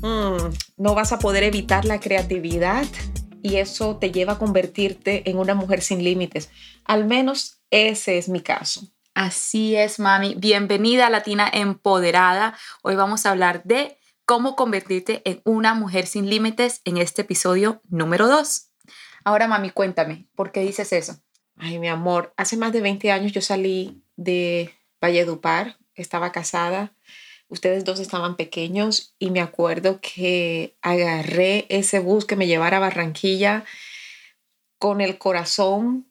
mm, no vas a poder evitar la creatividad y eso te lleva a convertirte en una mujer sin límites. Al menos ese es mi caso. Así es, mami. Bienvenida a Latina Empoderada. Hoy vamos a hablar de cómo convertirte en una mujer sin límites en este episodio número 2. Ahora, mami, cuéntame, ¿por qué dices eso? Ay, mi amor, hace más de 20 años yo salí de Valledupar, estaba casada, ustedes dos estaban pequeños y me acuerdo que agarré ese bus que me llevara a Barranquilla con el corazón,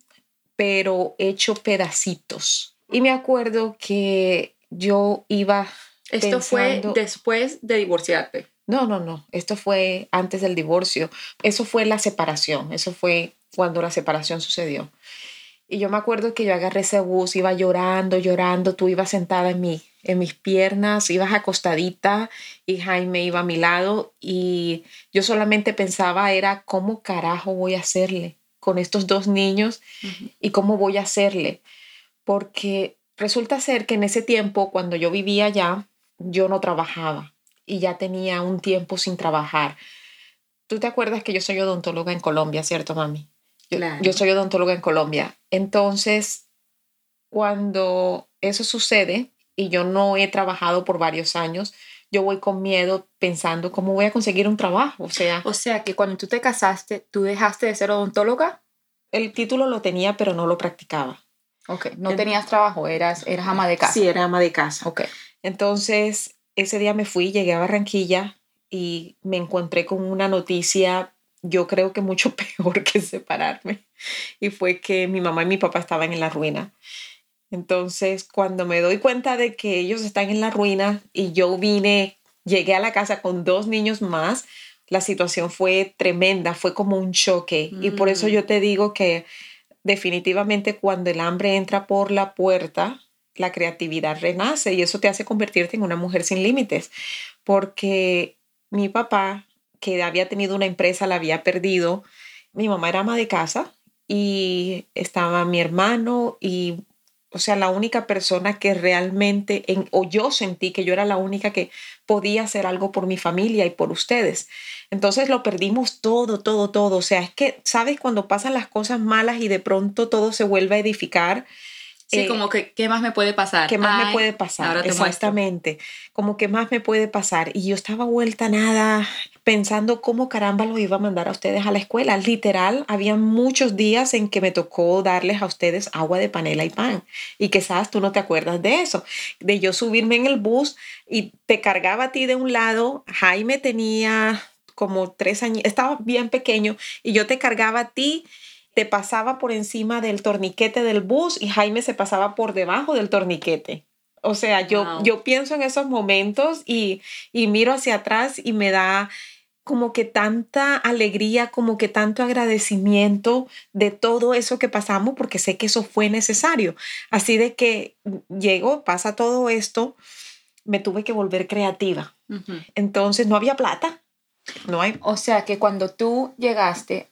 pero hecho pedacitos. Y me acuerdo que yo iba... Esto fue después de divorciarte. No, no, no. Esto fue antes del divorcio. Eso fue la separación. Eso fue cuando la separación sucedió. Y yo me acuerdo que yo agarré ese bus, iba llorando, llorando. Tú ibas sentada en mí en mis piernas, ibas acostadita y Jaime iba a mi lado y yo solamente pensaba era cómo carajo voy a hacerle con estos dos niños y cómo voy a hacerle. Porque resulta ser que en ese tiempo, cuando yo vivía allá, yo no trabajaba y ya tenía un tiempo sin trabajar. Tú te acuerdas que yo soy odontóloga en Colombia, ¿cierto, mami? yo soy odontóloga en Colombia. Entonces, cuando eso sucede, y yo no he trabajado por varios años, yo voy con miedo pensando cómo voy a conseguir un trabajo. O sea, o sea que cuando tú te casaste, ¿tú dejaste de ser odontóloga? El título lo tenía, pero no lo practicaba. Ok, no tenías trabajo, eras, eras ama de casa. Sí, era ama de casa. Ok. Entonces, ese día me fui, llegué a Barranquilla y me encontré con una noticia, yo creo que mucho peor que separarme. Y fue que mi mamá y mi papá estaban en la ruina. Entonces, cuando me doy cuenta de que ellos están en la ruina y yo vine, llegué a la casa con dos niños más, la situación fue tremenda, fue como un choque. Y por eso yo mm. te digo que definitivamente cuando el hambre entra por la puerta, la creatividad renace y eso te hace convertirte en una mujer sin límites. Porque mi papá, que había tenido una empresa, la había perdido. Mi mamá era ama de casa y estaba mi hermano y o sea, la única persona que realmente, en, o yo sentí que yo era la única que podía hacer algo por mi familia y por ustedes. Entonces lo perdimos todo, todo, todo. O sea, es que, ¿sabes? Cuando pasan las cosas malas y de pronto todo se vuelve a edificar, Sí, eh, como que, ¿qué más me puede pasar? ¿Qué más me puede pasar? Exactamente. Como, ¿qué más me puede pasar? Y yo estaba vuelta nada, pensando cómo caramba los iba a mandar a ustedes a la escuela. Literal, había muchos días en que me tocó darles a ustedes agua de panela y pan. Y quizás tú no te acuerdas de eso. De yo subirme en el bus y te cargaba a ti de un lado. Jaime tenía como tres años, estaba bien pequeño y yo te cargaba a ti te pasaba por encima del torniquete del bus y Jaime se pasaba por debajo del torniquete. O sea, yo, yo pienso en esos momentos y, y miro hacia atrás y me da como que tanta alegría, como que tanto agradecimiento de todo eso que pasamos, porque sé que eso fue necesario. Así de que llego, pasa todo esto, me tuve que volver creativa. Entonces no había plata. No hay. O sea que cuando tú llegaste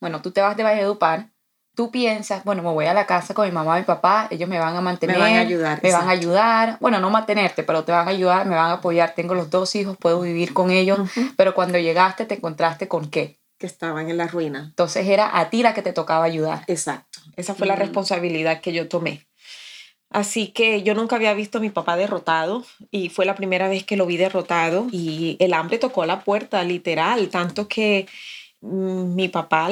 bueno, tú te vas de Valledupar, tú piensas, bueno, me voy a la casa con mi mamá y mi papá, ellos me van a mantener, me van a ayudar, me van a ayudar, bueno, no mantenerte, pero te van a ayudar, me van a apoyar, tengo los dos hijos, puedo vivir con ellos, pero cuando llegaste te encontraste con qué? Que estaban en la ruina. Entonces era a ti la que te tocaba ayudar. Exacto, esa fue la responsabilidad que yo tomé. Así que yo nunca había visto a mi papá derrotado y fue la primera vez que lo vi derrotado y el hambre tocó la puerta, literal, tanto que mm, mi papá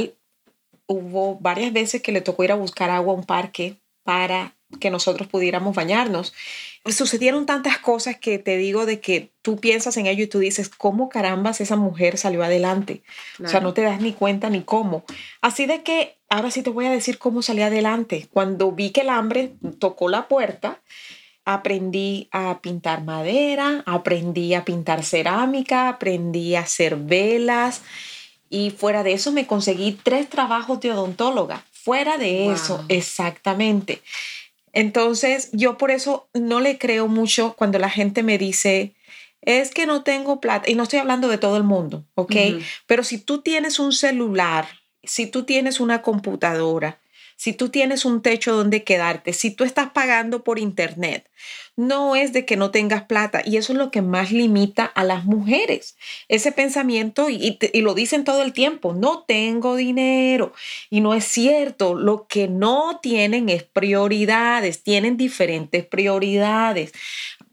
hubo varias veces que le tocó ir a buscar agua a un parque para que nosotros pudiéramos bañarnos. Sucedieron tantas cosas que te digo de que tú piensas en ello y tú dices, ¿cómo carambas esa mujer salió adelante? O sea, no te das ni cuenta ni cómo. Así de que ahora sí te voy a decir cómo salí adelante. Cuando vi que el hambre tocó la puerta, aprendí a pintar madera, aprendí a pintar cerámica, aprendí a hacer velas y fuera de eso me conseguí tres trabajos de odontóloga. Fuera de eso, exactamente. Entonces, yo por eso no le creo mucho cuando la gente me dice, es que no tengo plata, y no estoy hablando de todo el mundo, ¿ok? Pero si tú tienes un celular, si tú tienes una computadora, si tú tienes un techo donde quedarte, si tú estás pagando por internet, no es de que no tengas plata y eso es lo que más limita a las mujeres. Ese pensamiento y, lo dicen todo el tiempo, no tengo dinero y no es cierto, lo que no tienen es prioridades, tienen diferentes prioridades.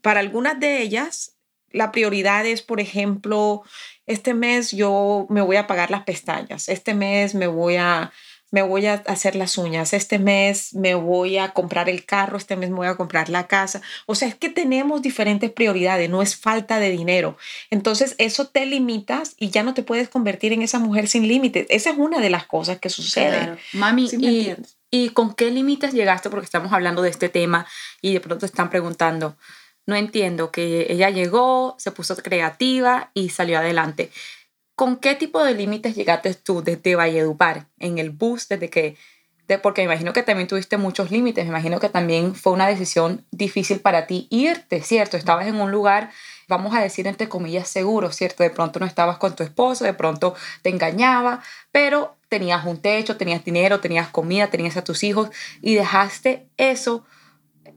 Para algunas de ellas, la prioridad es, por ejemplo, este mes yo me voy a pagar las pestañas, este mes me voy a me voy a hacer las uñas, este mes me voy a comprar el carro, este mes me voy a comprar la casa. O sea, es que tenemos diferentes prioridades, no es falta de dinero. Entonces, eso te limitas y ya no te puedes convertir en esa mujer sin límites. Esa es una de las cosas que sucede. Mami, y, ¿y con qué límites llegaste? Porque estamos hablando de este tema y de pronto están preguntando. No entiendo que ella llegó, se puso creativa y salió adelante. ¿Con qué tipo de límites llegaste tú desde Valledupar en el bus desde que de, porque me imagino que también tuviste muchos límites, me imagino que también fue una decisión difícil para ti irte, ¿cierto? Estabas en un lugar, vamos a decir entre comillas, seguro, ¿cierto? De pronto no estabas con tu esposo, de pronto te engañaba, pero tenías un techo, tenías dinero, tenías comida, tenías a tus hijos y dejaste eso.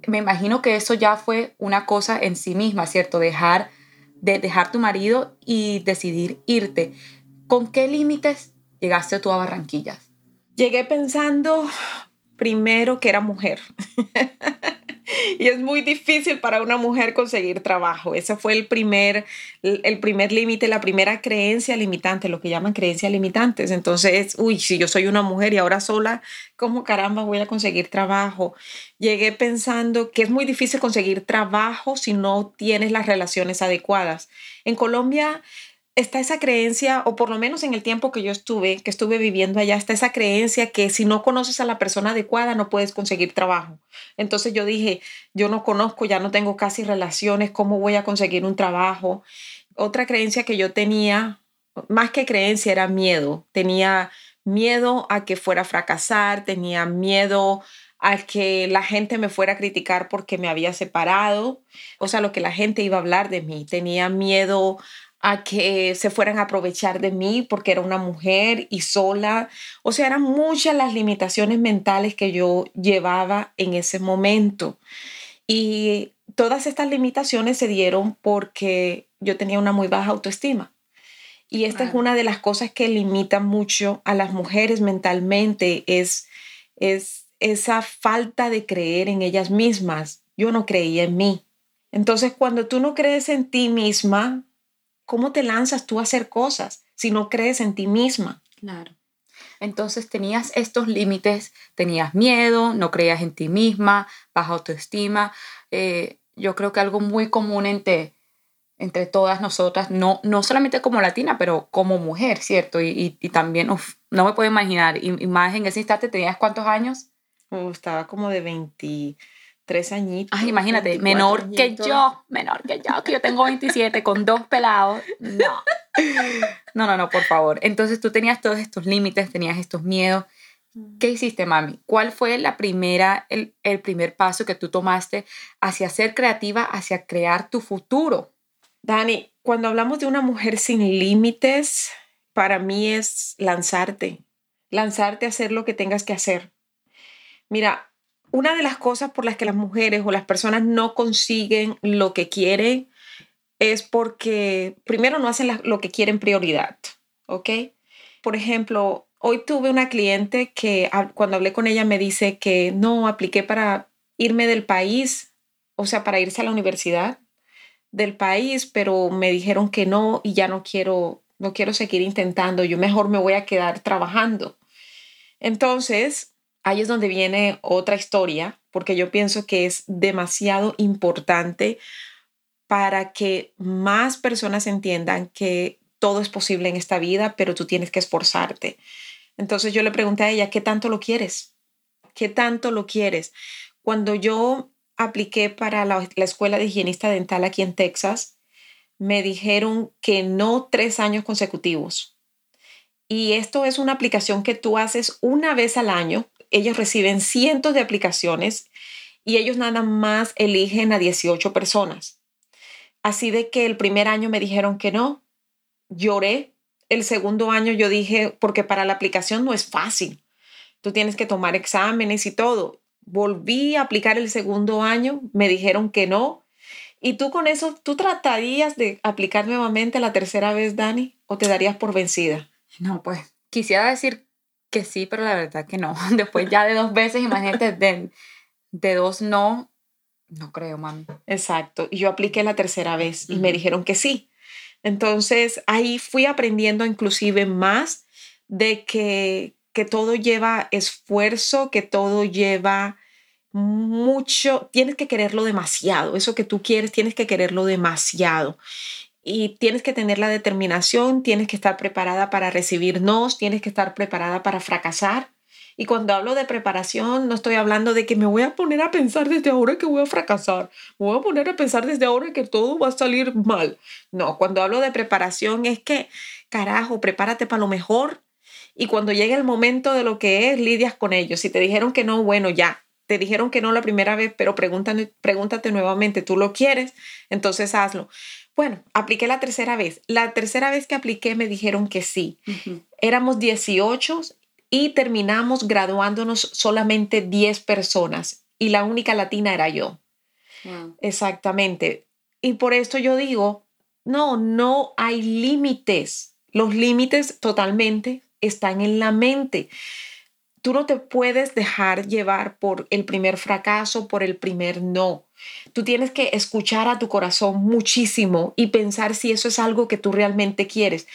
Me imagino que eso ya fue una cosa en sí misma, ¿cierto? Dejar de dejar tu marido y decidir irte. ¿Con qué límites llegaste tú a Barranquillas? Llegué pensando primero que era mujer. y es muy difícil para una mujer conseguir trabajo. Ese fue el primer, el primer límite, la primera creencia limitante, lo que llaman creencias limitantes. Entonces, uy, si yo soy una mujer y ahora sola, ¿cómo caramba voy a conseguir trabajo? Llegué pensando que es muy difícil conseguir trabajo si no tienes las relaciones adecuadas. En Colombia está esa creencia, o por lo menos en el tiempo que yo estuve, que estuve viviendo allá, está esa creencia que si no conoces a la persona adecuada no puedes conseguir trabajo. Entonces yo dije, yo no conozco, ya no tengo casi relaciones, ¿cómo voy a conseguir un trabajo? Otra creencia que yo tenía, más que creencia, era miedo. Tenía miedo a que fuera a fracasar, tenía miedo a que la gente me fuera a criticar porque me había separado, o sea, lo que la gente iba a hablar de mí. Tenía miedo a que se fueran a aprovechar de mí porque era una mujer y sola. O sea, eran muchas las limitaciones mentales que yo llevaba en ese momento. Y todas estas limitaciones se dieron porque yo tenía una muy baja autoestima. Y esta es una de las cosas que limita mucho a las mujeres mentalmente, es, es esa falta de creer en ellas mismas. Yo no creía en mí. Entonces, cuando tú no crees en ti misma, ¿cómo te lanzas tú a hacer cosas si no crees en ti misma? Claro. Entonces tenías estos límites, tenías miedo, no creías en ti misma, baja autoestima. Eh, yo creo que algo muy común entre, entre todas nosotras, no, no solamente como latina, pero como mujer, ¿cierto? Y, también, no me puedo imaginar, y, más en ese instante, ¿tenías cuántos años? estaba como de 20 tres añitos. Ay, imagínate, menor que yo, menor que yo, que yo tengo 27 con dos pelados. No. No, no, no, por favor. Entonces tú tenías todos estos límites, tenías estos miedos. Mm. ¿Qué hiciste, mami? ¿Cuál fue la primera, el, el primer paso que tú tomaste hacia ser creativa, hacia crear tu futuro? Dani, cuando hablamos de una mujer sin límites, para mí es lanzarte, lanzarte a hacer lo que tengas que hacer. Mira, una de las cosas por las que las mujeres o las personas no consiguen lo que quieren es porque primero no hacen lo que quieren prioridad, ¿ok? Por ejemplo, hoy tuve una cliente que cuando hablé con ella me dice que no apliqué para irme del país, o sea, para irse a la universidad del país, pero me dijeron que no y ya no quiero no quiero seguir intentando, yo mejor me voy a quedar trabajando. Entonces, ahí es donde viene otra historia, porque yo pienso que es demasiado importante para que más personas entiendan que todo es posible en esta vida, pero tú tienes que esforzarte. Entonces yo le pregunté a ella, ¿qué tanto lo quieres? ¿Qué tanto lo quieres? Cuando yo apliqué para la, la escuela de higienista dental aquí en Texas, me dijeron que no tres años consecutivos. Y esto es una aplicación que tú haces una vez al año. Ellos reciben cientos de aplicaciones y ellos nada más eligen a 18 personas. Así de que el primer año me dijeron que no, lloré. El segundo año yo dije, porque para la aplicación no es fácil. Tú tienes que tomar exámenes y todo. Volví a aplicar el segundo año, me dijeron que no. ¿Y tú con eso, tú tratarías de aplicar nuevamente la tercera vez, Dani, o te darías por vencida? No, pues quisiera decir que sí, pero la verdad que no. Después ya de dos veces, imagínate, de, de dos no, no creo, mami. Exacto. Y yo apliqué la tercera vez y me dijeron que sí. Entonces ahí fui aprendiendo inclusive más de que, que todo lleva esfuerzo, que todo lleva mucho, tienes que quererlo demasiado, eso que tú quieres, tienes que quererlo demasiado. Y tienes que tener la determinación, tienes que estar preparada para recibir nos, tienes que estar preparada para fracasar. Y cuando hablo de preparación, no estoy hablando de que me voy a poner a pensar desde ahora que voy a fracasar, me voy a poner a pensar desde ahora que todo va a salir mal. No, cuando hablo de preparación es que, carajo, prepárate para lo mejor. Y cuando llegue el momento de lo que es, lidias con ellos. Si te dijeron que no, bueno, ya, te dijeron que no la primera vez, pero pregúntate, pregúntate nuevamente, ¿tú lo quieres? Entonces hazlo. Bueno, apliqué la tercera vez. La tercera vez que apliqué me dijeron que sí. Éramos 18 y terminamos graduándonos solamente 10 personas y la única latina era yo. Exactamente. Y por esto yo digo, no, no hay límites. Los límites totalmente están en la mente. Tú no te puedes dejar llevar por el primer fracaso, por el primer no. Tú tienes que escuchar a tu corazón muchísimo y pensar si eso es algo que tú realmente quieres.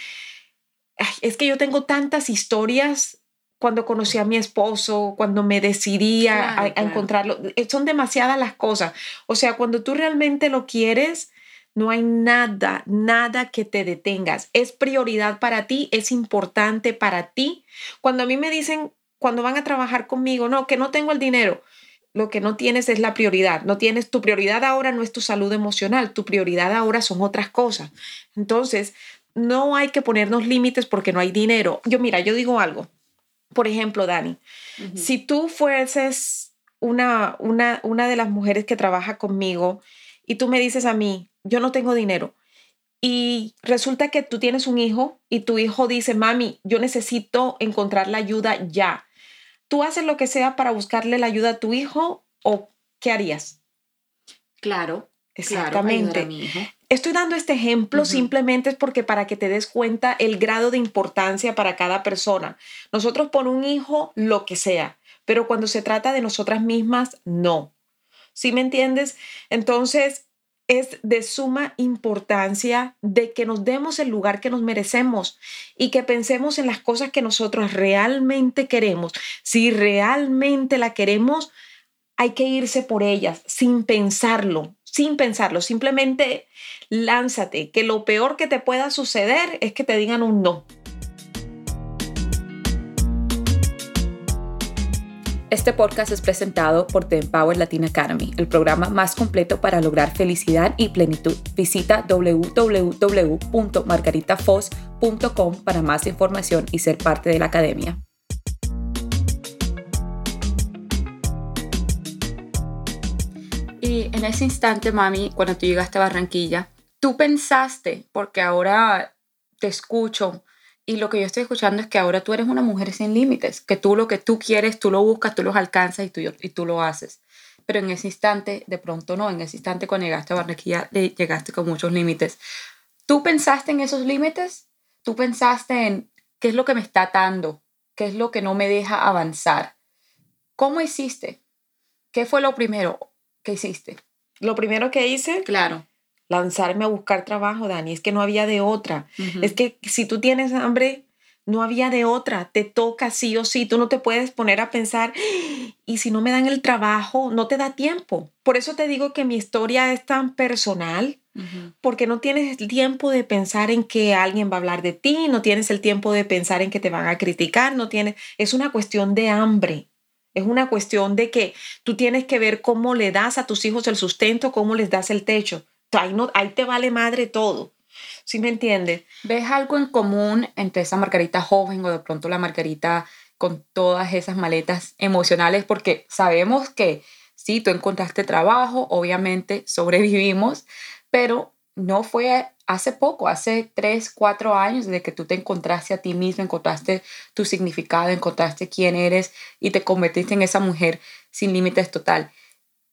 es que yo tengo tantas historias cuando conocí a mi esposo, cuando me decidí a, encontrarlo. Eh, son demasiadas las cosas. O sea, cuando tú realmente lo quieres, no hay nada, nada que te detengas. Es prioridad para ti, es importante para ti. Cuando a mí me dicen, cuando van a trabajar conmigo, no, que no tengo el dinero, lo que no tienes es la prioridad. No tienes, tu prioridad ahora no es tu salud emocional, tu prioridad ahora son otras cosas. Entonces, no hay que ponernos límites porque no hay dinero. Yo, mira, yo digo algo. Por ejemplo, Dani, si tú fueses una, una, una de las mujeres que trabaja conmigo y tú me dices a mí, yo no tengo dinero, y resulta que tú tienes un hijo y tu hijo dice, mami, yo necesito encontrar la ayuda ya. ¿Tú haces lo que sea para buscarle la ayuda a tu hijo o qué harías? Claro, exactamente. Estoy dando este ejemplo simplemente es porque para que te des cuenta el grado de importancia para cada persona. Nosotros por un hijo, lo que sea, pero cuando se trata de nosotras mismas, no. ¿Sí me entiendes? Entonces, es de suma importancia de que nos demos el lugar que nos merecemos y que pensemos en las cosas que nosotros realmente queremos. Si realmente la queremos, hay que irse por ellas sin pensarlo, sin pensarlo. Simplemente lánzate, que lo peor que te pueda suceder es que te digan un no. Este podcast es presentado por The Empower Latin Academy, el programa más completo para lograr felicidad y plenitud. Visita www.margaritafoz.com para más información y ser parte de la academia. Y en ese instante, mami, cuando tú llegaste a Barranquilla, tú pensaste, porque ahora te escucho, y lo que yo estoy escuchando es que ahora tú eres una mujer sin límites, que tú lo que tú quieres, tú lo buscas, tú los alcanzas y tú, y tú lo haces. Pero en ese instante, de pronto no, en ese instante cuando llegaste a Barranquilla, llegaste con muchos límites. ¿Tú pensaste en esos límites? ¿Tú pensaste en qué es lo que me está atando? ¿Qué es lo que no me deja avanzar? ¿Cómo hiciste? ¿Qué fue lo primero que hiciste? Lo primero que hice, claro, lanzarme a buscar trabajo, Dani. Es que no había de otra. Es que si tú tienes hambre, no había de otra. Te toca sí o sí. Tú no te puedes poner a pensar, y si no me dan el trabajo, no te da tiempo. Por eso te digo que mi historia es tan personal, porque no tienes el tiempo de pensar en que alguien va a hablar de ti, no tienes el tiempo de pensar en que te van a criticar, no tienes, es una cuestión de hambre. Es una cuestión de que tú tienes que ver cómo le das a tus hijos el sustento, cómo les das el techo. Ahí, no, ahí te vale madre todo. ¿Sí me entiendes? ¿Ves algo en común entre esa Margarita joven o de pronto la Margarita con todas esas maletas emocionales? Porque sabemos que sí, tú encontraste trabajo, obviamente sobrevivimos, pero no fue hace poco, hace tres, cuatro años desde que tú te encontraste a ti mismo, encontraste tu significado, encontraste quién eres y te convertiste en esa mujer sin límites total.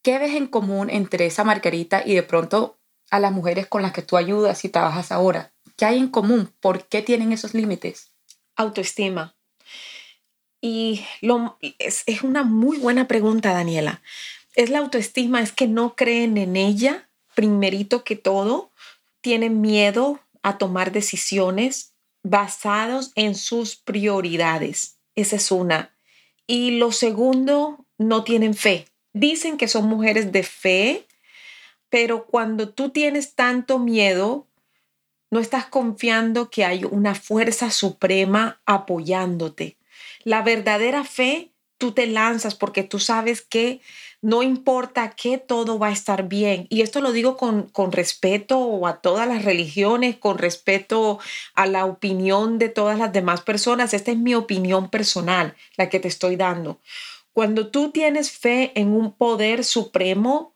¿Qué ves en común entre esa Margarita y de pronto a las mujeres con las que tú ayudas y trabajas ahora? ¿Qué hay en común? ¿Por qué tienen esos límites? Autoestima. Y lo, es, es una muy buena pregunta, Daniela. Es la autoestima, es que no creen en ella, primerito que todo, tienen miedo a tomar decisiones basados en sus prioridades. Esa es una. Y lo segundo, no tienen fe. Dicen que son mujeres de fe, pero cuando tú tienes tanto miedo, no estás confiando que hay una fuerza suprema apoyándote. La verdadera fe, tú te lanzas porque tú sabes que no importa que todo va a estar bien. Y esto lo digo con, con respeto a todas las religiones, con respeto a la opinión de todas las demás personas. Esta es mi opinión personal, la que te estoy dando. Cuando tú tienes fe en un poder supremo,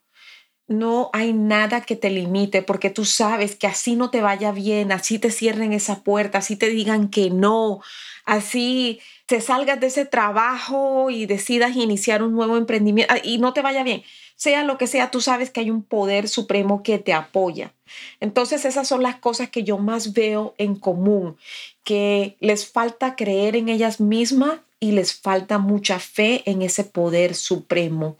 no hay nada que te limite porque tú sabes que así no te vaya bien, así te cierren esa puerta, así te digan que no, así te salgas de ese trabajo y decidas iniciar un nuevo emprendimiento ah, y no te vaya bien. Sea lo que sea, tú sabes que hay un poder supremo que te apoya. Entonces esas son las cosas que yo más veo en común, que les falta creer en ellas mismas y les falta mucha fe en ese poder supremo.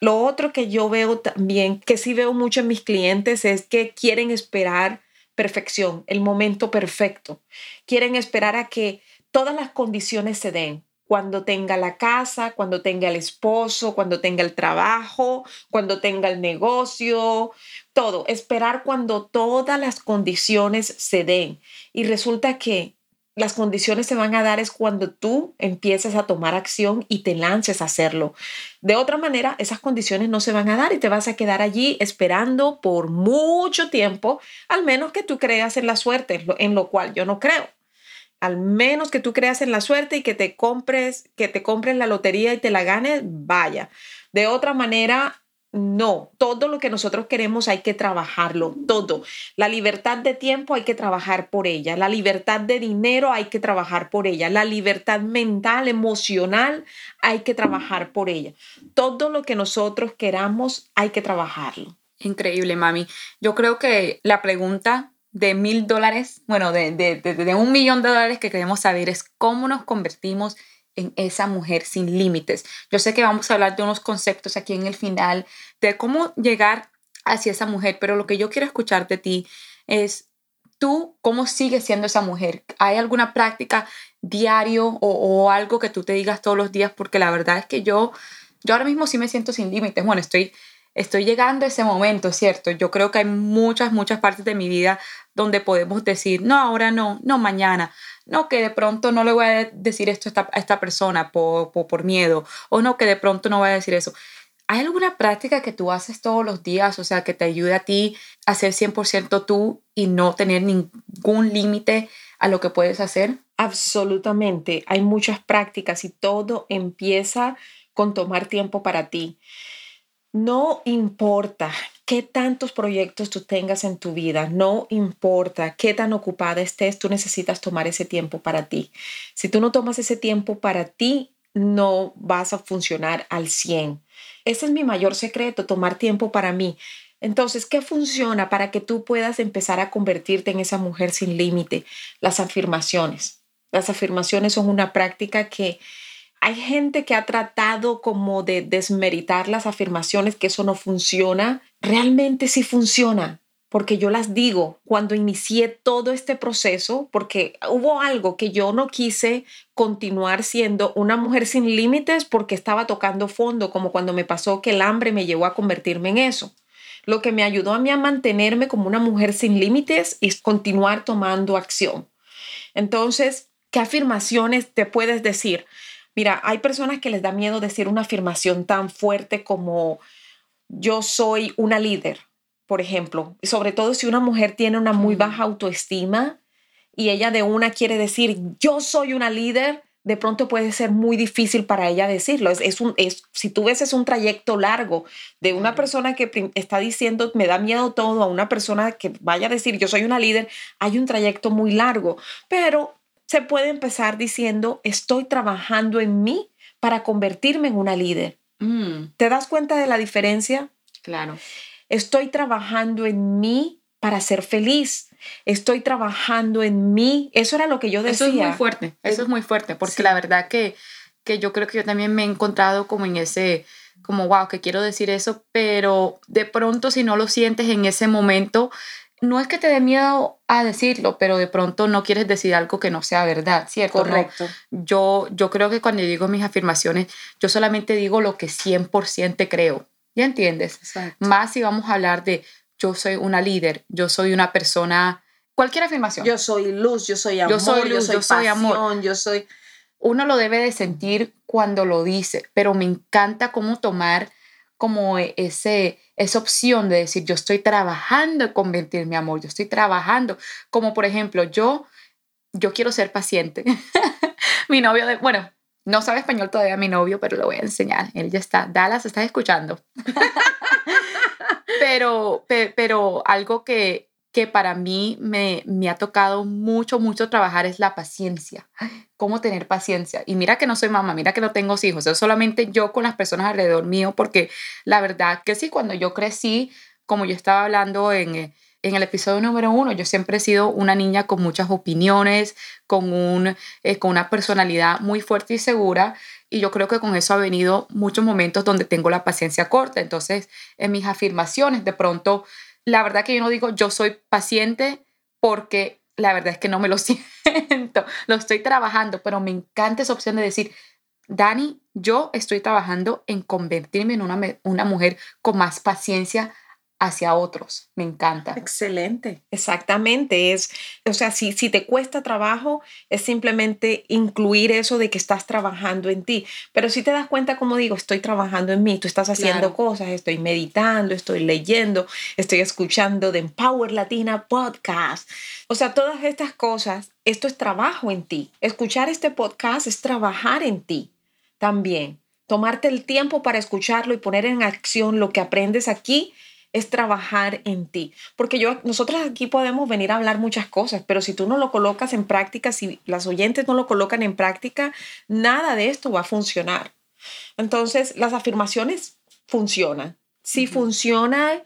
Lo otro que yo veo también, que sí veo mucho en mis clientes, es que quieren esperar perfección, el momento perfecto. Quieren esperar a que todas las condiciones se den. Cuando tenga la casa, cuando tenga el esposo, cuando tenga el trabajo, cuando tenga el negocio, todo. Esperar cuando todas las condiciones se den. Y resulta que las condiciones se van a dar es cuando tú empieces a tomar acción y te lances a hacerlo. De otra manera, esas condiciones no se van a dar y te vas a quedar allí esperando por mucho tiempo, al menos que tú creas en la suerte, en lo cual yo no creo. Al menos que tú creas en la suerte y que te compres, que te compres la lotería y te la ganes, vaya. De otra manera, no, todo lo que nosotros queremos hay que trabajarlo, todo. La libertad de tiempo hay que trabajar por ella, la libertad de dinero hay que trabajar por ella, la libertad mental, emocional hay que trabajar por ella. Todo lo que nosotros queramos hay que trabajarlo. Increíble, mami. Yo creo que la pregunta de mil dólares, bueno, de, de, de, un millón de dólares que queremos saber es cómo nos convertimos en esa mujer sin límites. Yo sé que vamos a hablar de unos conceptos aquí en el final de cómo llegar hacia esa mujer, pero lo que yo quiero escuchar de ti es tú cómo sigues siendo esa mujer. ¿Hay alguna práctica diario o, o algo que tú te digas todos los días? Porque la verdad es que yo, yo ahora mismo sí me siento sin límites. Bueno, estoy estoy llegando a ese momento, ¿cierto? Yo creo que hay muchas, muchas partes de mi vida donde podemos decir, no, ahora no, no, mañana, no, que de pronto no le voy a decir esto a esta, persona por, por, miedo, o no, que de pronto no voy a decir eso. ¿Hay alguna práctica que tú haces todos los días, o sea, que te ayude a ti a ser 100% tú y no tener ningún límite a lo que puedes hacer? Absolutamente. Hay muchas prácticas y todo empieza con tomar tiempo para ti. No importa qué tantos proyectos tú tengas en tu vida, no importa qué tan ocupada estés, tú necesitas tomar ese tiempo para ti. Si tú no tomas ese tiempo para ti, no vas a funcionar al 100. Ese es mi mayor secreto, tomar tiempo para mí. Entonces, ¿qué funciona para que tú puedas empezar a convertirte en esa mujer sin límite? Las afirmaciones. Las afirmaciones son una práctica que hay gente que ha tratado como de desmeritar las afirmaciones, que eso no funciona. Realmente sí funciona, porque yo las digo cuando inicié todo este proceso, porque hubo algo que yo no quise continuar siendo una mujer sin límites porque estaba tocando fondo, como cuando me pasó que el hambre me llevó a convertirme en eso. Lo que me ayudó a mí a mantenerme como una mujer sin límites es continuar tomando acción. Entonces, ¿qué afirmaciones te puedes decir? Mira, hay personas que les da miedo decir una afirmación tan fuerte como yo soy una líder, por ejemplo. Sobre todo si una mujer tiene una muy baja autoestima y ella de una quiere decir yo soy una líder, de pronto puede ser muy difícil para ella decirlo. Es, un, es, si tú ves, es un trayecto largo de una persona que está diciendo, me da miedo todo, a una persona que vaya a decir, yo soy una líder, hay un trayecto muy largo, pero se puede empezar diciendo, estoy trabajando en mí para convertirme en una líder. Mm. ¿Te das cuenta de la diferencia? Claro. Estoy trabajando en mí para ser feliz. Estoy trabajando en mí. Eso era lo que yo decía. Eso es muy fuerte, eso es muy fuerte, porque la verdad que, que yo creo que yo también me he encontrado como en ese, como, wow, que quiero decir eso, pero de pronto si no lo sientes en ese momento, no es que te dé miedo a decirlo, pero de pronto no quieres decir algo que no sea verdad, ¿cierto? Correcto. Yo, yo creo que cuando digo mis afirmaciones, yo solamente digo lo que 100% creo, ¿ya entiendes? Más si vamos a hablar de yo soy una líder, yo soy una persona, cualquier afirmación. Yo soy luz, yo soy amor, yo soy luz, yo soy, amor. yo soy... Uno lo debe de sentir cuando lo dice, pero me encanta cómo tomar como ese, esa opción de decir, yo estoy trabajando en convertir mi amor, yo estoy trabajando, como por ejemplo, yo, yo quiero ser paciente. mi novio, de, bueno, no sabe español todavía mi novio, pero lo voy a enseñar. Él ya está. Dallas, ¿estás escuchando? pero, pero algo que, que para mí me, me, ha tocado mucho, mucho trabajar es la paciencia. Cómo tener paciencia. Y mira que no soy mamá, mira que no tengo hijos, es solamente yo con las personas alrededor mío, porque la verdad que sí, cuando yo crecí, como yo estaba hablando en, en el episodio número uno, yo siempre he sido una niña con muchas opiniones, con, un, eh, con una personalidad muy fuerte y segura. Y yo creo que con eso ha venido muchos momentos donde tengo la paciencia corta. Entonces, en mis afirmaciones, de pronto, la verdad que yo no digo yo soy paciente porque la verdad es que no me lo siento, lo estoy trabajando, pero me encanta esa opción de decir, Dani, yo estoy trabajando en convertirme en una, una mujer con más paciencia hacia otros. Me encanta. Excelente. Exactamente. Es, o sea, si, si te cuesta trabajo, es simplemente incluir eso de que estás trabajando en ti. Pero si te das cuenta, como digo, estoy trabajando en mí, tú estás haciendo cosas, estoy meditando, estoy leyendo, estoy escuchando de Empower Latina Podcast. O sea, todas estas cosas, esto es trabajo en ti. Escuchar este podcast es trabajar en ti también. Tomarte el tiempo para escucharlo y poner en acción lo que aprendes aquí es trabajar en ti. Porque yo, nosotros aquí podemos venir a hablar muchas cosas, pero si tú no lo colocas en práctica, si las oyentes no lo colocan en práctica, nada de esto va a funcionar. Entonces, las afirmaciones funcionan. Si funcionan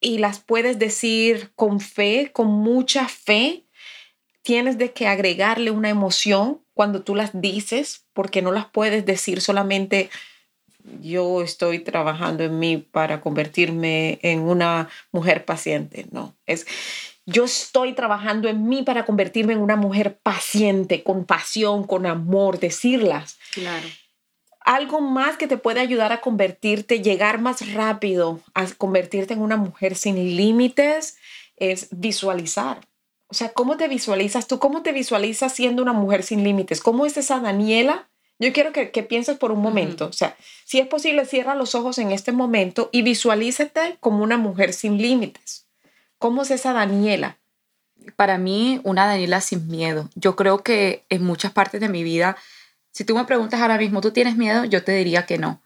y las puedes decir con fe, con mucha fe, tienes de que agregarle una emoción cuando tú las dices, porque no las puedes decir solamente yo estoy trabajando en mí para convertirme en una mujer paciente, no, es yo estoy trabajando en mí para convertirme en una mujer paciente, con pasión, con amor, decirlas. Claro. Algo más que te puede ayudar a convertirte, llegar más rápido, a convertirte en una mujer sin límites, es visualizar. O sea, ¿cómo te visualizas tú? ¿Cómo te visualizas siendo una mujer sin límites? ¿Cómo es esa Daniela yo quiero que, pienses por un momento, o sea, si es posible, cierra los ojos en este momento y visualízate como una mujer sin límites. ¿Cómo es esa Daniela? Para mí, una Daniela sin miedo. Yo creo que en muchas partes de mi vida, si tú me preguntas ahora mismo, ¿tú tienes miedo? Yo te diría que no.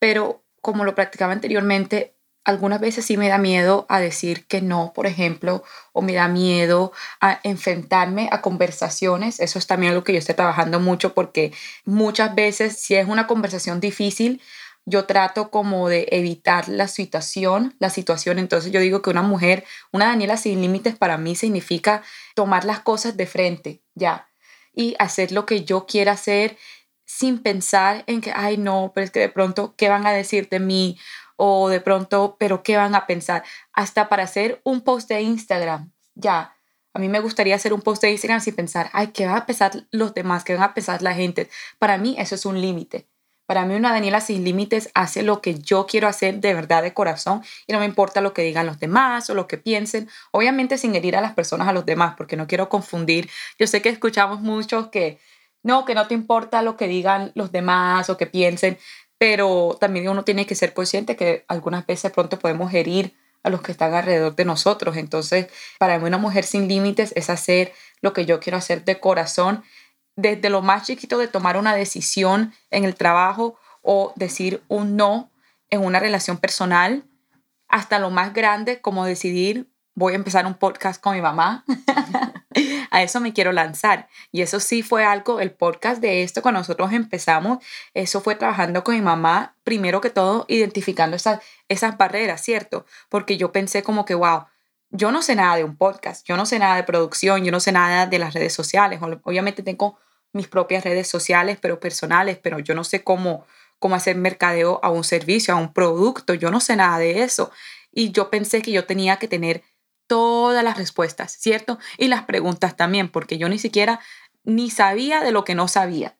Pero como lo practicaba anteriormente, algunas veces sí me da miedo a decir que no, por ejemplo, o me da miedo a enfrentarme a conversaciones. Eso es también algo que yo estoy trabajando mucho porque muchas veces si es una conversación difícil, yo trato como de evitar la situación, la situación. Entonces yo digo que una mujer, una Daniela sin límites para mí significa tomar las cosas de frente, ya, y hacer lo que yo quiera hacer sin pensar en que, ay, no, pero es que de pronto, ¿qué van a decir de mí? O de pronto, pero ¿qué van a pensar? Hasta para hacer un post de Instagram, ya. A mí me gustaría hacer un post de Instagram sin pensar, ay, ¿qué van a pensar los demás? ¿Qué van a pensar la gente? Para mí eso es un límite. Para mí una Daniela sin límites hace lo que yo quiero hacer de verdad de corazón y no me importa lo que digan los demás o lo que piensen, obviamente sin herir a las personas, a los demás, porque no quiero confundir. Yo sé que escuchamos muchos que no, que no te importa lo que digan los demás o que piensen, pero también uno tiene que ser consciente que algunas veces pronto podemos herir a los que están alrededor de nosotros. Entonces, para mí una mujer sin límites es hacer lo que yo quiero hacer de corazón, desde lo más chiquito de tomar una decisión en el trabajo o decir un no en una relación personal, hasta lo más grande como decidir voy a empezar un podcast con mi mamá. a eso me quiero lanzar. Y eso sí fue algo, el podcast de esto, cuando nosotros empezamos, eso fue trabajando con mi mamá, primero que todo, identificando esas, esas barreras, ¿cierto? Porque yo pensé como que, wow, yo no sé nada de un podcast, yo no sé nada de producción, yo no sé nada de las redes sociales. Obviamente tengo mis propias redes sociales, pero personales, pero yo no sé cómo, cómo hacer mercadeo a un servicio, a un producto, yo no sé nada de eso. Y yo pensé que yo tenía que tener todas las respuestas, ¿cierto? Y las preguntas también, porque yo ni siquiera ni sabía de lo que no sabía.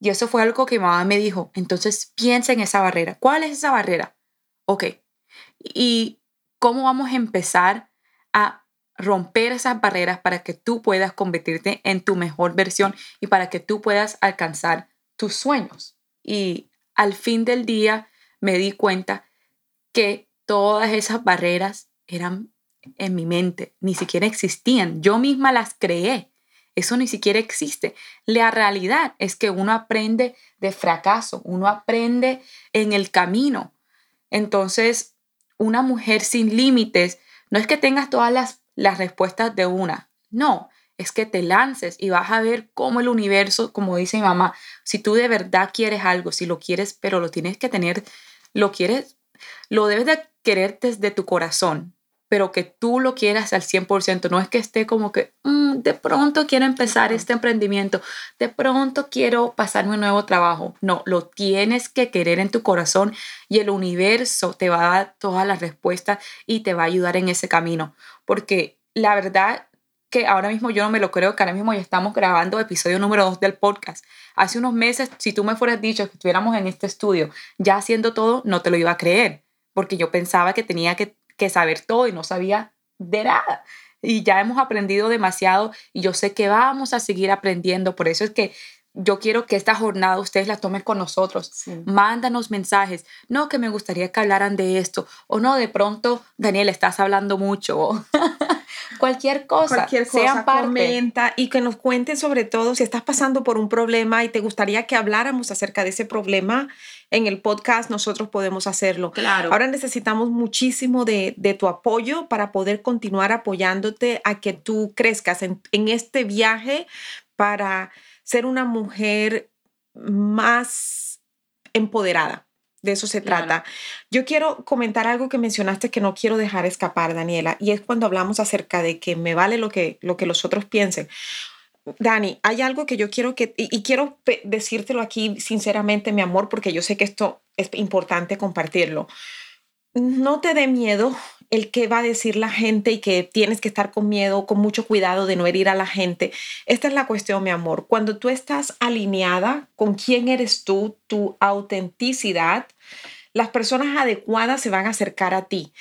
Y eso fue algo que mamá me dijo. Entonces piensa en esa barrera. ¿Cuál es esa barrera? Ok. ¿Y cómo vamos a empezar a romper esas barreras para que tú puedas convertirte en tu mejor versión y para que tú puedas alcanzar tus sueños? Y al fin del día me di cuenta que todas esas barreras eran en mi mente, ni siquiera existían. Yo misma las creé. Eso ni siquiera existe. La realidad es que uno aprende de fracaso, uno aprende en el camino. Entonces, una mujer sin límites no es que tengas todas las, las respuestas de una, no, es que te lances y vas a ver cómo el universo, como dice mi mamá, si tú de verdad quieres algo, si lo quieres, pero lo tienes que tener, lo quieres, lo debes de querer desde tu corazón, pero que tú lo quieras al 100%. No es que esté como que mm, de pronto quiero empezar este emprendimiento, de pronto quiero pasarme un nuevo trabajo. No, lo tienes que querer en tu corazón y el universo te va a dar todas las respuestas y te va a ayudar en ese camino. Porque la verdad que ahora mismo yo no me lo creo, que ahora mismo ya estamos grabando episodio número 2 del podcast. Hace unos meses, si tú me fueras dicho que estuviéramos en este estudio ya haciendo todo, no te lo iba a creer, porque yo pensaba que tenía que que saber todo y no sabía de nada. Y ya hemos aprendido demasiado y yo sé que vamos a seguir aprendiendo. Por eso es que yo quiero que esta jornada ustedes la tomen con nosotros. Mándanos mensajes. No, que me gustaría que hablaran de esto. O no, de pronto, Daniel, estás hablando mucho. Cualquier cosa. Cualquier cosa. Comenta y que nos cuenten sobre todo si estás pasando por un problema y te gustaría que habláramos acerca de ese problema en el podcast, nosotros podemos hacerlo. Claro. Ahora necesitamos muchísimo de, tu apoyo para poder continuar apoyándote a que tú crezcas en, este viaje para ser una mujer más empoderada. De eso se trata. Yo quiero comentar algo que mencionaste que no quiero dejar escapar, Daniela, y es cuando hablamos acerca de que me vale lo que, lo que los otros piensen. Dani, hay algo que yo quiero que, y, quiero decírtelo aquí sinceramente, mi amor, porque yo sé que esto es importante compartirlo. No te dé miedo el que va a decir la gente y que tienes que estar con miedo, con mucho cuidado de no herir a la gente. Esta es la cuestión, mi amor. Cuando tú estás alineada con quién eres tú, tu autenticidad, las personas adecuadas se van a acercar a ti.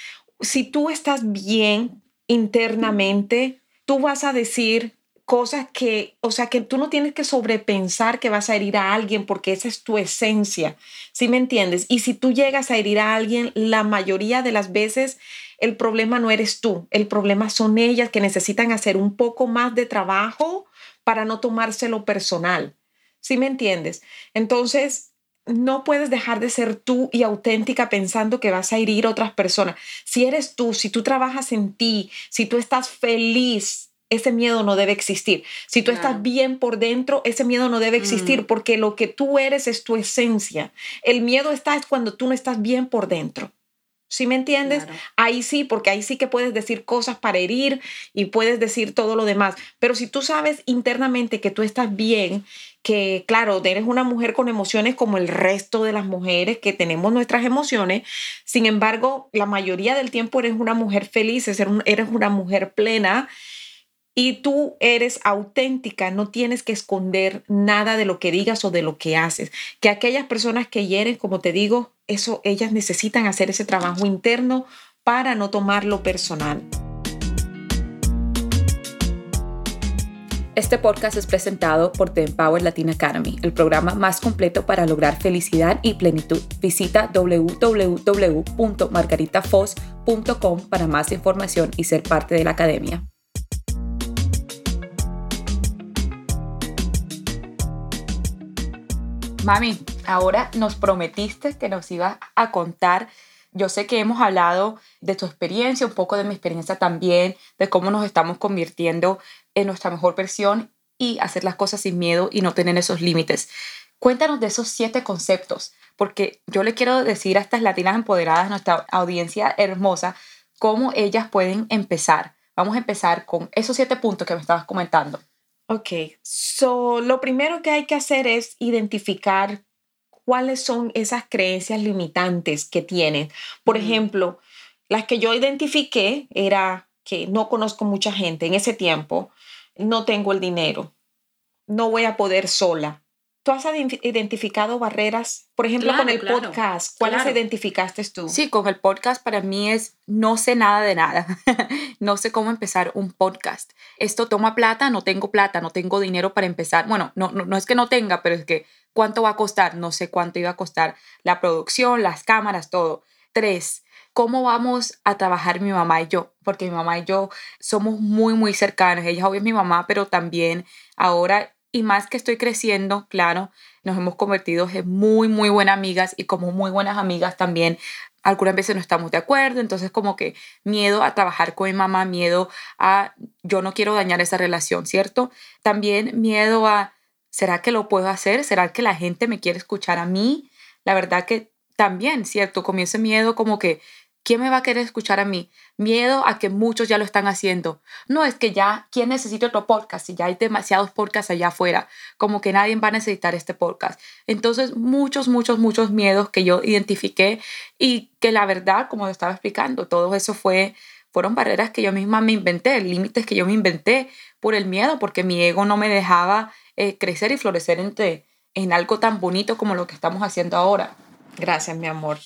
Si tú estás bien internamente, tú vas a decir, cosas que, o sea, que tú no tienes que sobrepensar que vas a herir a alguien porque esa es tu esencia, ¿sí me entiendes? Y si tú llegas a herir a alguien, la mayoría de las veces el problema no eres tú, el problema son ellas que necesitan hacer un poco más de trabajo para no tomárselo personal, ¿sí me entiendes? Entonces, no puedes dejar de ser tú y auténtica pensando que vas a herir a otras personas. Si eres tú, si tú trabajas en ti, si tú estás feliz ese miedo no debe existir. Si tú estás bien por dentro, ese miedo no debe existir mm. porque lo que tú eres es tu esencia. El miedo está es cuando tú no estás bien por dentro. ¿Sí me entiendes? Ahí sí, porque ahí sí que puedes decir cosas para herir y puedes decir todo lo demás. Pero si tú sabes internamente que tú estás bien, que claro, eres una mujer con emociones como el resto de las mujeres que tenemos nuestras emociones, sin embargo, la mayoría del tiempo eres una mujer feliz, eres una mujer plena y tú eres auténtica, no tienes que esconder nada de lo que digas o de lo que haces. Que aquellas personas que hieren, como te digo, eso ellas necesitan hacer ese trabajo interno para no tomarlo personal. Este podcast es presentado por The Empower Latin Academy, el programa más completo para lograr felicidad y plenitud. Visita www.margaritafos.com para más información y ser parte de la academia. Mami, ahora nos prometiste que nos ibas a contar yo sé que hemos hablado de tu experiencia, un poco de mi experiencia también, de cómo nos estamos convirtiendo en nuestra mejor versión y hacer las cosas sin miedo y no tener esos límites. Cuéntanos de esos siete conceptos, porque yo le quiero decir a estas latinas empoderadas, nuestra audiencia hermosa, cómo ellas pueden empezar. Vamos a empezar con esos siete puntos que me estabas comentando. Ok, so, lo primero que hay que hacer es identificar cuáles son esas creencias limitantes que tienen. Por ejemplo, las que yo identifiqué era que no conozco mucha gente en ese tiempo, no tengo el dinero, no voy a poder sola. ¿Tú has identificado barreras, por ejemplo, con el podcast? ¿Cuáles identificaste tú? Sí, con el podcast para mí es no sé nada de nada. no sé cómo empezar un podcast. Esto toma plata, no tengo plata, no tengo dinero para empezar. Bueno, no, no, no es que no tenga, pero es que ¿cuánto va a costar? No sé cuánto iba a costar la producción, las cámaras, todo. Tres, ¿cómo vamos a trabajar mi mamá y yo? Porque mi mamá y yo somos muy, muy cercanas. Ella obvio es mi mamá, pero también ahora y más que estoy creciendo, claro, nos hemos convertido en muy, muy buenas amigas y como muy buenas amigas también algunas veces no estamos de acuerdo, entonces como que miedo a trabajar con mi mamá, miedo a yo no quiero dañar esa relación, ¿cierto? También miedo a, ¿será que lo puedo hacer? ¿Será que la gente me quiere escuchar a mí? La verdad que también, ¿cierto? Comienza miedo como que ¿Quién me va a querer escuchar a mí? Miedo a que muchos ya lo están haciendo. No es que ya, ¿quién necesita otro podcast? Si ya hay demasiados podcasts allá afuera, como que nadie va a necesitar este podcast. Entonces, muchos, muchos, muchos miedos que yo identifiqué y que la verdad, como estaba explicando, todo eso fue, fueron barreras que yo misma me inventé, límites que yo me inventé por el miedo, porque mi ego no me dejaba eh, crecer y florecer entre, en algo tan bonito como lo que estamos haciendo ahora. Gracias, mi amor.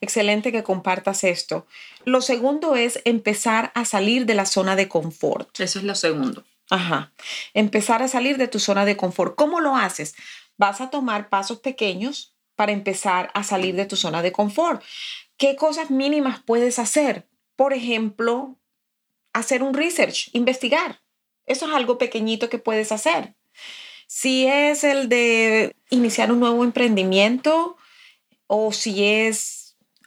Excelente que compartas esto. Lo segundo es empezar a salir de la zona de confort. Eso es lo segundo. Ajá. Empezar a salir de tu zona de confort. ¿Cómo lo haces? Vas a tomar pasos pequeños para empezar a salir de tu zona de confort. ¿Qué cosas mínimas puedes hacer? Por ejemplo, hacer un research, investigar. Eso es algo pequeñito que puedes hacer. Si es el de iniciar un nuevo emprendimiento o si es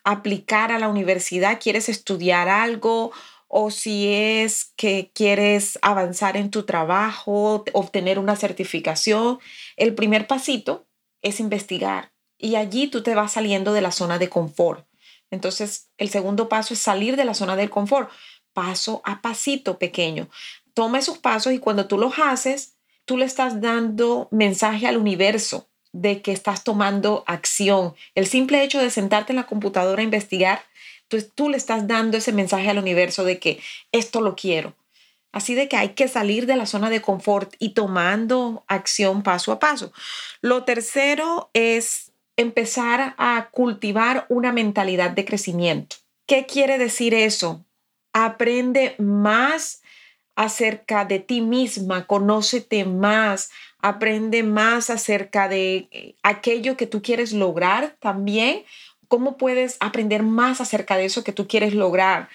aplicar a la universidad, quieres estudiar algo o si es que quieres avanzar en tu trabajo, obtener una certificación, el primer pasito es investigar y allí tú te vas saliendo de la zona de confort. Entonces, el segundo paso es salir de la zona del confort, paso a pasito pequeño. Toma esos pasos y cuando tú los haces, tú le estás dando mensaje al universo de que estás tomando acción. El simple hecho de sentarte en la computadora a investigar, tú, tú le estás dando ese mensaje al universo de que esto lo quiero. Así de que hay que salir de la zona de confort y tomando acción paso a paso. Lo tercero es empezar a cultivar una mentalidad de crecimiento. ¿Qué quiere decir eso? Aprende más acerca de ti misma, conócete más, aprende más acerca de eh, aquello que tú quieres lograr también, cómo puedes aprender más acerca de eso que tú quieres lograr.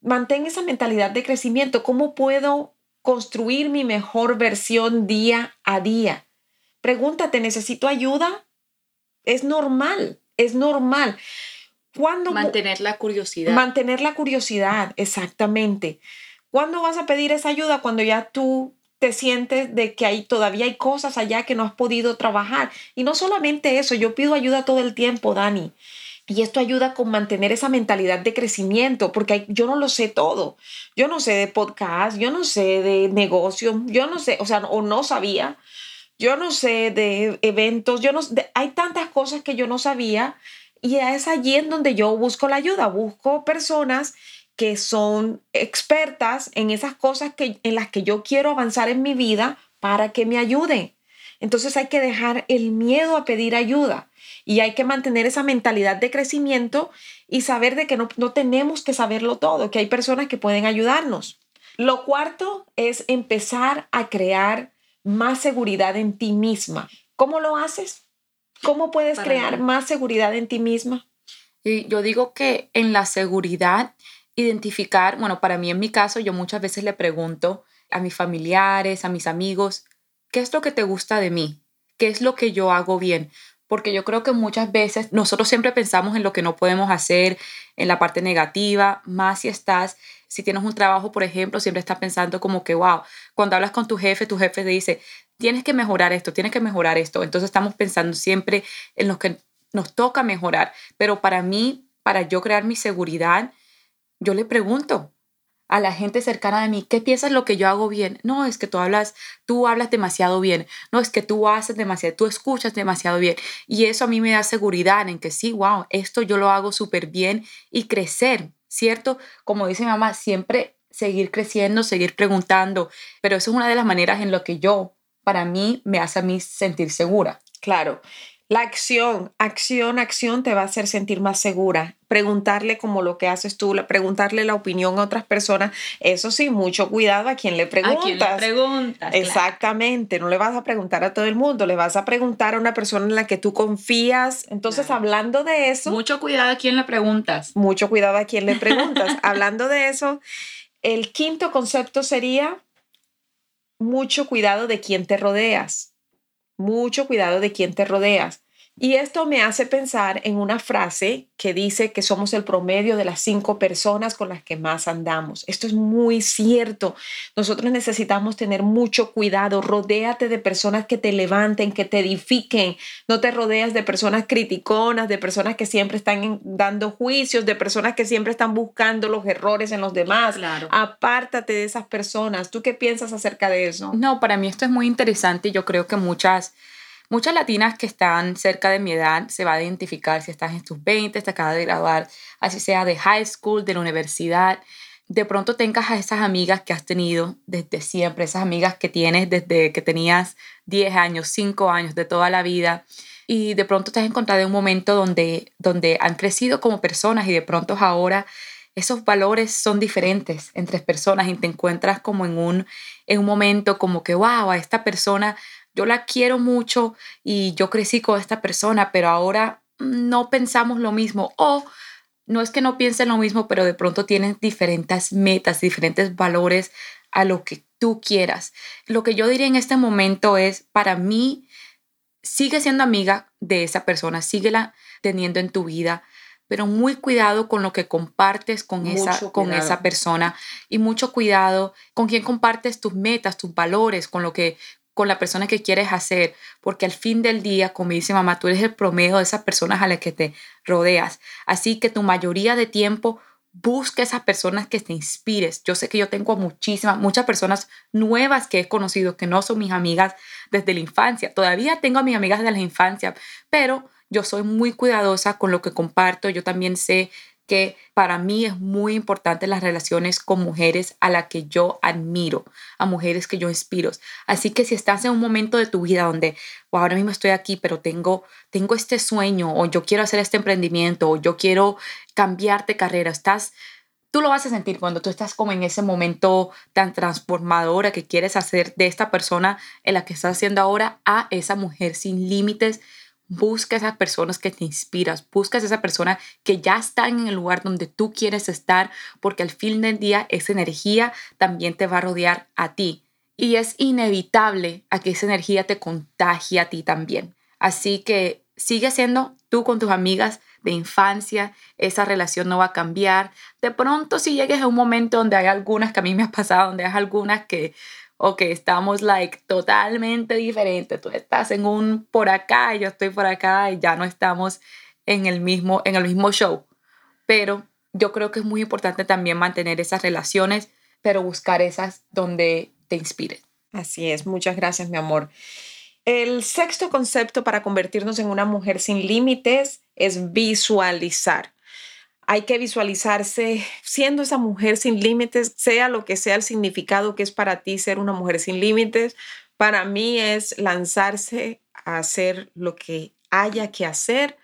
Mantén esa mentalidad de crecimiento, cómo puedo construir mi mejor versión día a día. Pregúntate, ¿necesito ayuda? Es normal, es normal. ¿Cuándo mantener la curiosidad. Mantener la curiosidad, exactamente. ¿Cuándo vas a pedir esa ayuda? Cuando ya tú te sientes de que hay, todavía hay cosas allá que no has podido trabajar. Y no solamente eso, yo pido ayuda todo el tiempo, Dani. Y esto ayuda con mantener esa mentalidad de crecimiento, porque yo no lo sé todo. Yo no sé de podcast, yo no sé de negocio, yo no sé, o sea, o no sabía. Yo no sé de eventos, yo no hay tantas cosas que yo no sabía y es allí en donde yo busco la ayuda, busco personas que son expertas en esas cosas que, en las que yo quiero avanzar en mi vida para que me ayuden. Entonces hay que dejar el miedo a pedir ayuda y hay que mantener esa mentalidad de crecimiento y saber de que no, no tenemos que saberlo todo, que hay personas que pueden ayudarnos. Lo cuarto es empezar a crear más seguridad en ti misma. ¿Cómo lo haces? ¿Cómo puedes crear más seguridad en ti misma? Y yo digo que en la seguridad, identificar, bueno, para mí en mi caso, yo muchas veces le pregunto a mis familiares, a mis amigos, ¿qué es lo que te gusta de mí? ¿Qué es lo que yo hago bien? Porque yo creo que muchas veces nosotros siempre pensamos en lo que no podemos hacer, en la parte negativa, más si estás, si tienes un trabajo, por ejemplo, siempre estás pensando como que, wow, cuando hablas con tu jefe, tu jefe te dice, tienes que mejorar esto, tienes que mejorar esto. Entonces estamos pensando siempre en lo que nos toca mejorar. Pero para mí, para yo crear mi seguridad, yo le pregunto a la gente cercana de mí, ¿qué piensas lo que yo hago bien? No, es que tú hablas, tú hablas demasiado bien. No, es que tú haces demasiado, tú escuchas demasiado bien. Y eso a mí me da seguridad en que sí, wow, esto yo lo hago súper bien y crecer, ¿cierto? Como dice mi mamá, siempre seguir creciendo, seguir preguntando, pero eso es una de las maneras en lo que yo para mí me hace a mí sentir segura. Claro. La acción, acción, acción te va a hacer sentir más segura. Preguntarle como lo que haces tú, preguntarle la opinión a otras personas. Eso sí, mucho cuidado a quien le preguntas. A quien le preguntas. Exactamente. No le vas a preguntar a todo el mundo, le vas a preguntar a una persona en la que tú confías. Entonces, hablando de eso. Mucho cuidado a quien le preguntas. Mucho cuidado a quien le preguntas. hablando de eso, el quinto concepto sería mucho cuidado de quién te rodeas. Mucho cuidado de quién te rodeas. Y esto me hace pensar en una frase que dice que somos el promedio de las cinco personas con las que más andamos. Esto es muy cierto. Nosotros necesitamos tener mucho cuidado. Rodéate de personas que te levanten, que te edifiquen. No te rodeas de personas criticonas, de personas que siempre están dando juicios, de personas que siempre están buscando los errores en los demás. Claro. Apártate de esas personas. ¿Tú qué piensas acerca de eso? No, para mí esto es muy interesante. Yo creo que muchas Muchas latinas que están cerca de mi edad se va a identificar si estás en tus 20, te acabas de graduar, así sea de high school, de la universidad. De pronto tengas a esas amigas que has tenido desde siempre, esas amigas que tienes desde que tenías 10 años, 5 años, de toda la vida. Y de pronto te has encontrado en un momento donde, donde han crecido como personas y de pronto ahora esos valores son diferentes entre personas y te encuentras como en un, en un momento como que, wow, a esta persona yo la quiero mucho y yo crecí con esta persona, pero ahora no pensamos lo mismo o no es que no piensen lo mismo, pero de pronto tienen diferentes metas, diferentes valores a lo que tú quieras. Lo que yo diría en este momento es, para mí, sigue siendo amiga de esa persona, síguela teniendo en tu vida, pero muy cuidado con lo que compartes con, esa, con esa persona y mucho cuidado con quién compartes tus metas, tus valores, con lo que con la persona que quieres hacer, porque al fin del día, como dice mamá, tú eres el promedio de esas personas a las que te rodeas. Así que tu mayoría de tiempo busca esas personas que te inspires. Yo sé que yo tengo muchísimas, muchas personas nuevas que he conocido que no son mis amigas desde la infancia. Todavía tengo a mis amigas de la infancia, pero yo soy muy cuidadosa con lo que comparto. Yo también sé que para mí es muy importante las relaciones con mujeres a las que yo admiro, a mujeres que yo inspiro. Así que si estás en un momento de tu vida donde ahora mismo estoy aquí, pero tengo, tengo este sueño o yo quiero hacer este emprendimiento o yo quiero cambiarte carrera, estás, tú lo vas a sentir cuando tú estás como en ese momento tan transformadora que quieres hacer de esta persona en la que estás haciendo ahora a esa mujer sin límites Busca esas personas que te inspiras, busca esa persona que ya está en el lugar donde tú quieres estar, porque al fin del día esa energía también te va a rodear a ti. Y es inevitable a que esa energía te contagie a ti también. Así que sigue siendo tú con tus amigas de infancia, esa relación no va a cambiar. De pronto si llegues a un momento donde hay algunas que a mí me ha pasado, donde hay algunas que o que estamos like totalmente diferentes. Tú estás en un por acá y yo estoy por acá y ya no estamos en el mismo, en el mismo show. Pero yo creo que es muy importante también mantener esas relaciones, pero buscar esas donde te inspiren. Así es, muchas gracias mi amor. El sexto concepto para convertirnos en una mujer sin límites es visualizar hay que visualizarse siendo esa mujer sin límites, sea lo que sea el significado que es para ti ser una mujer sin límites. Para mí es lanzarse a hacer lo que haya que hacer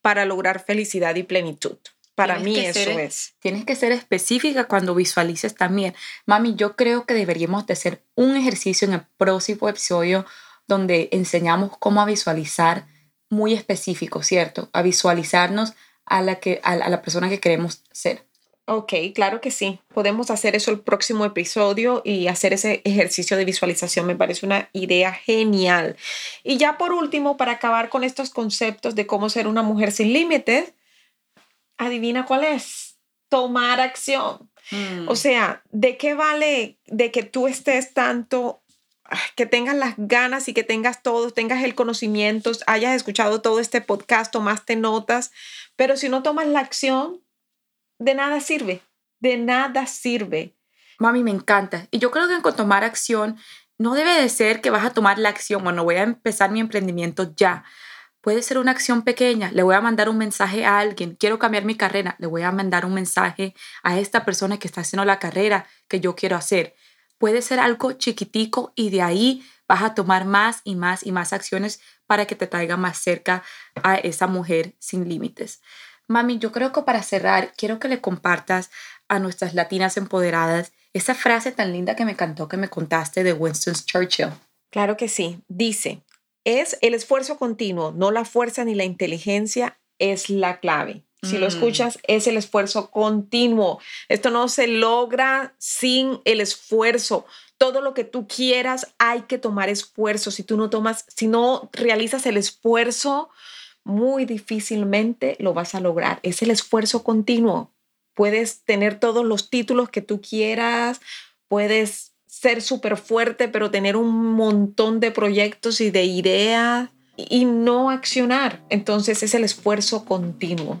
para lograr felicidad y plenitud. Para mí eso es. Tienes que ser específica cuando visualices también. Mami, yo creo que deberíamos de hacer un ejercicio en el próximo episodio donde enseñamos cómo a visualizar muy específico, ¿cierto? A visualizarnos a la, que, a la persona que queremos ser. Ok, claro que sí. Podemos hacer eso el próximo episodio y hacer ese ejercicio de visualización. Me parece una idea genial. Y ya por último, para acabar con estos conceptos de cómo ser una mujer sin límites, adivina cuál es. Tomar acción. Mm. O sea, ¿de qué vale de que tú estés tanto que tengas las ganas y que tengas todo, tengas el conocimiento, hayas escuchado todo este podcast, tomaste notas, pero si no tomas la acción, de nada sirve, de nada sirve. Mami, me encanta. Y yo creo que con tomar acción no debe de ser que vas a tomar la acción, bueno, voy a empezar mi emprendimiento ya. Puede ser una acción pequeña, le voy a mandar un mensaje a alguien, quiero cambiar mi carrera, le voy a mandar un mensaje a esta persona que está haciendo la carrera que yo quiero hacer. Puede ser algo chiquitico y de ahí vas a tomar más y más y más acciones para que te traiga más cerca a esa mujer sin límites. Mami, yo creo que para cerrar, quiero que le compartas a nuestras latinas empoderadas esa frase tan linda que me encantó que me contaste de Winston Churchill. Claro que sí. Dice, es el esfuerzo continuo, no la fuerza ni la inteligencia, es la clave. Si lo mm. escuchas, es el esfuerzo continuo. Esto no se logra sin el esfuerzo. Todo lo que tú quieras, hay que tomar esfuerzo. Si tú no tomas, si no realizas el esfuerzo, muy difícilmente lo vas a lograr. Es el esfuerzo continuo. Puedes tener todos los títulos que tú quieras, puedes ser súper fuerte, pero tener un montón de proyectos y de ideas y no accionar. Entonces es el esfuerzo continuo.